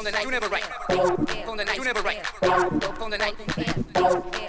on the night, you never right. On the night, you never right. On the night.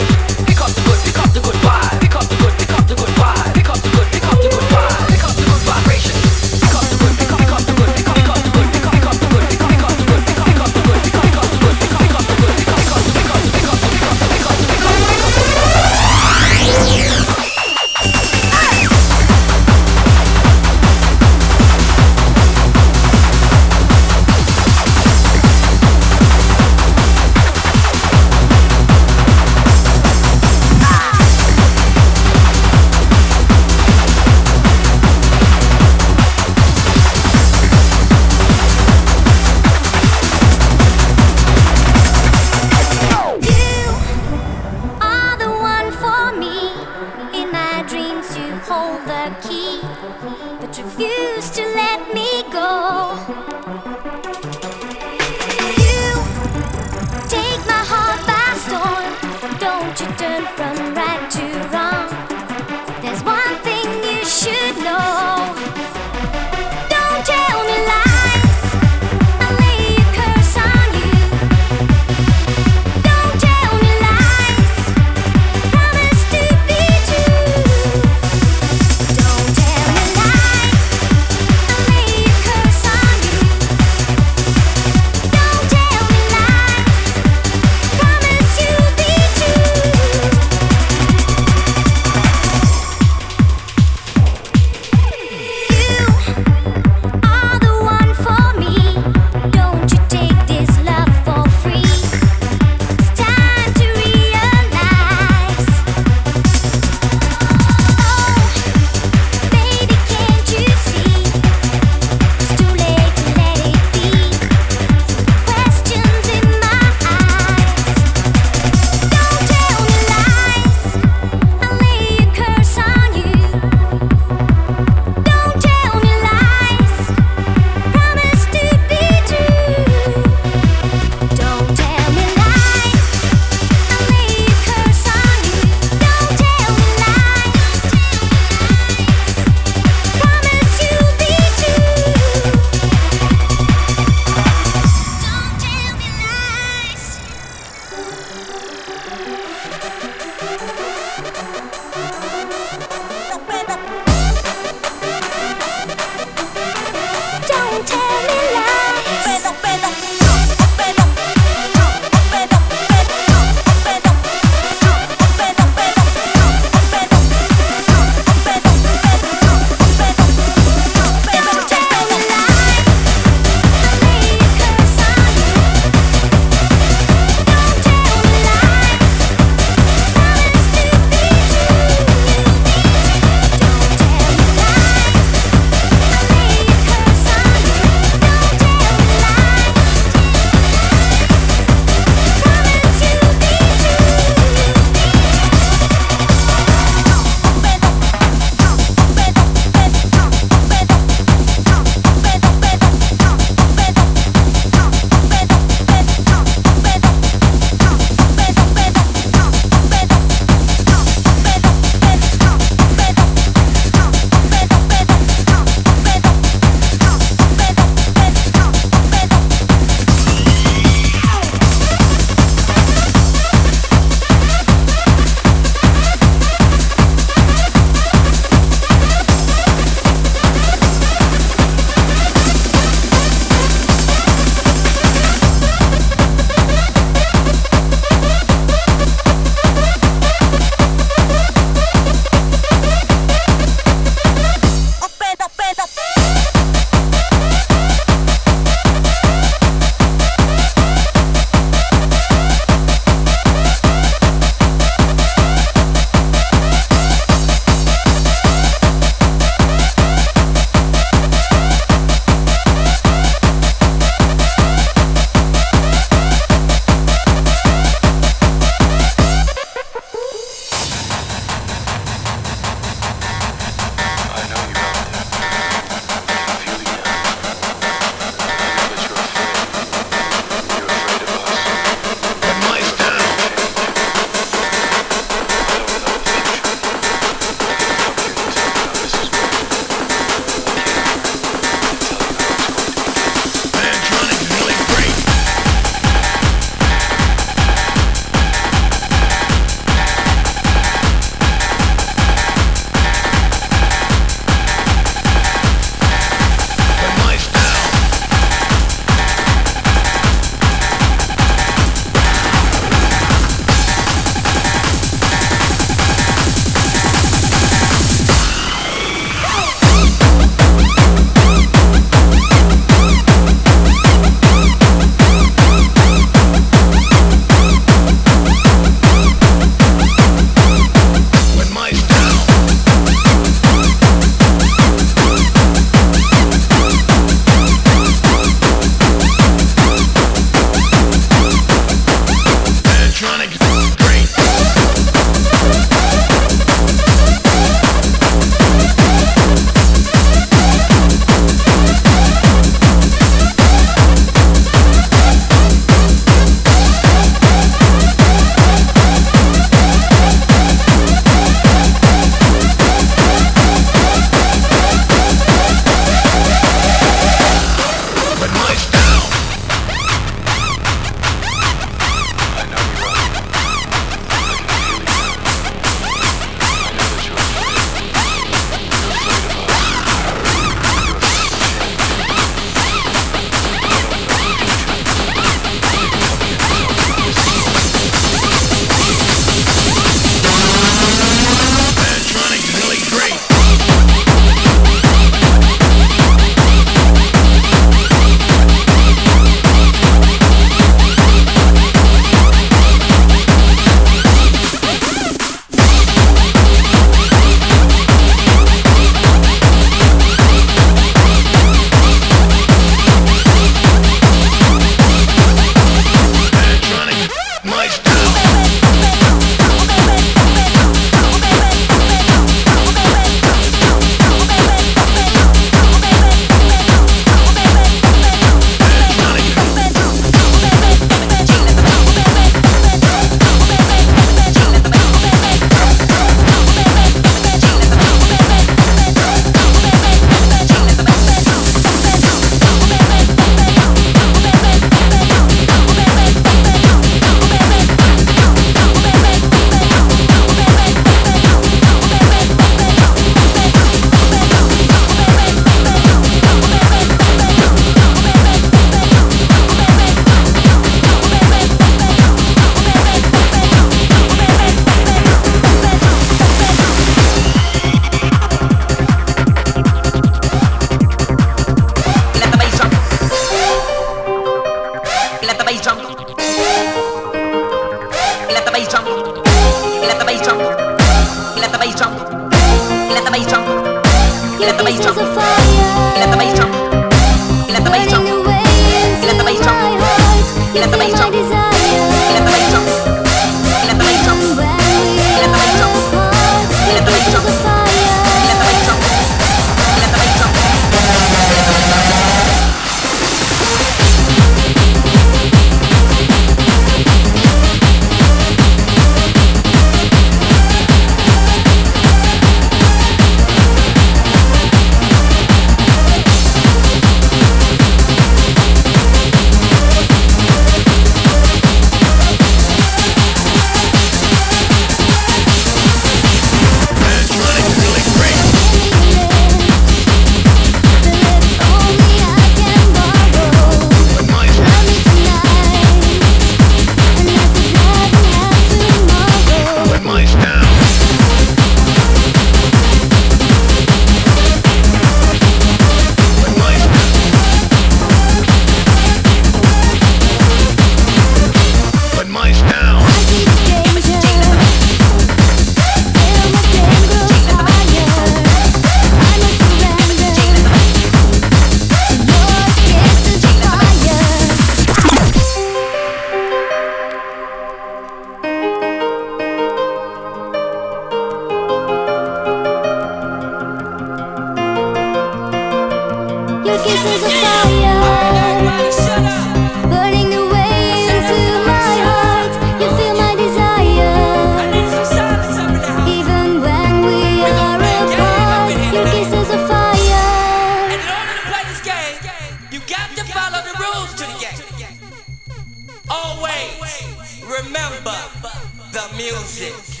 Music.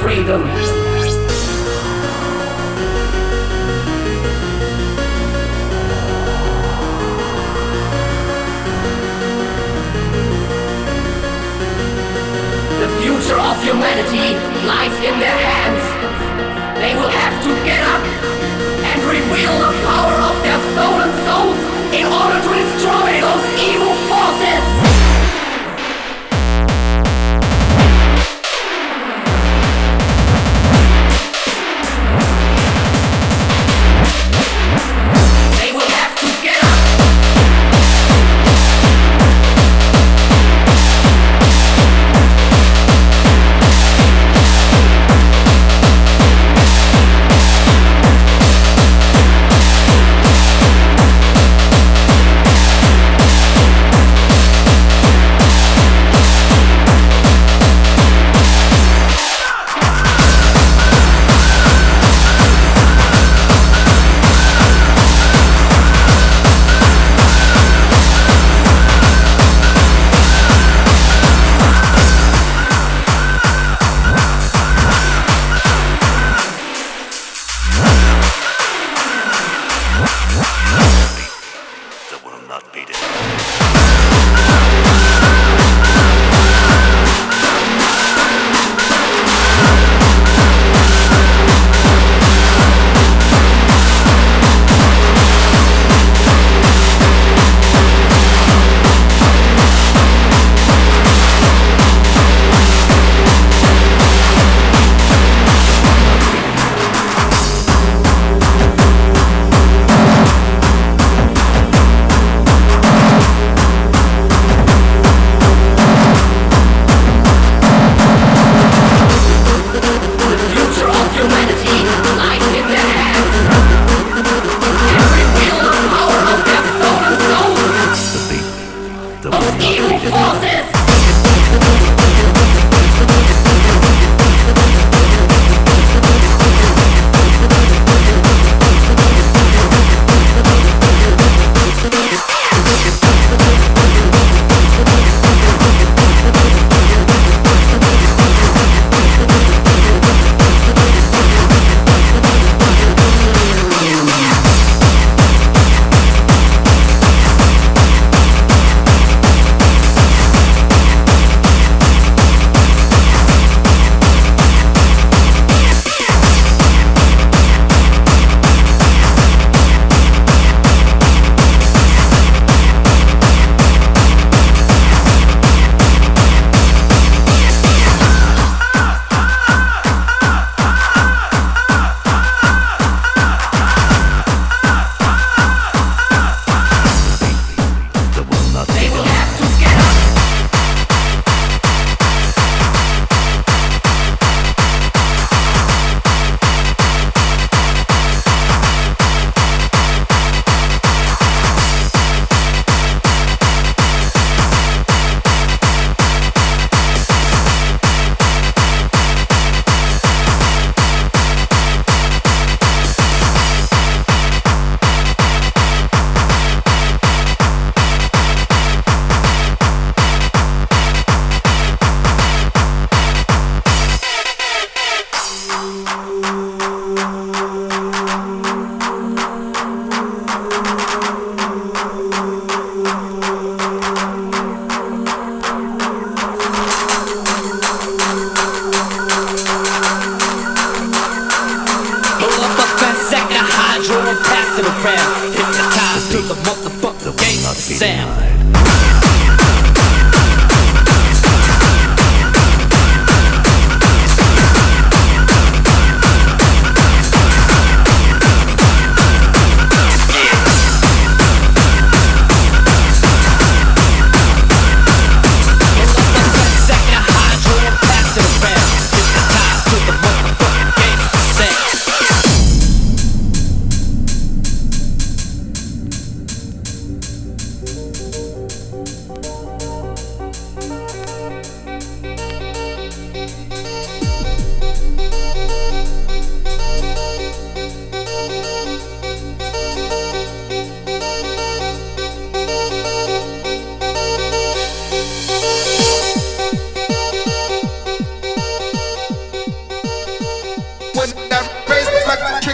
Freedom. The future of humanity lies in their hands. They will have to get up and reveal the power of their stolen souls in order to destroy those evil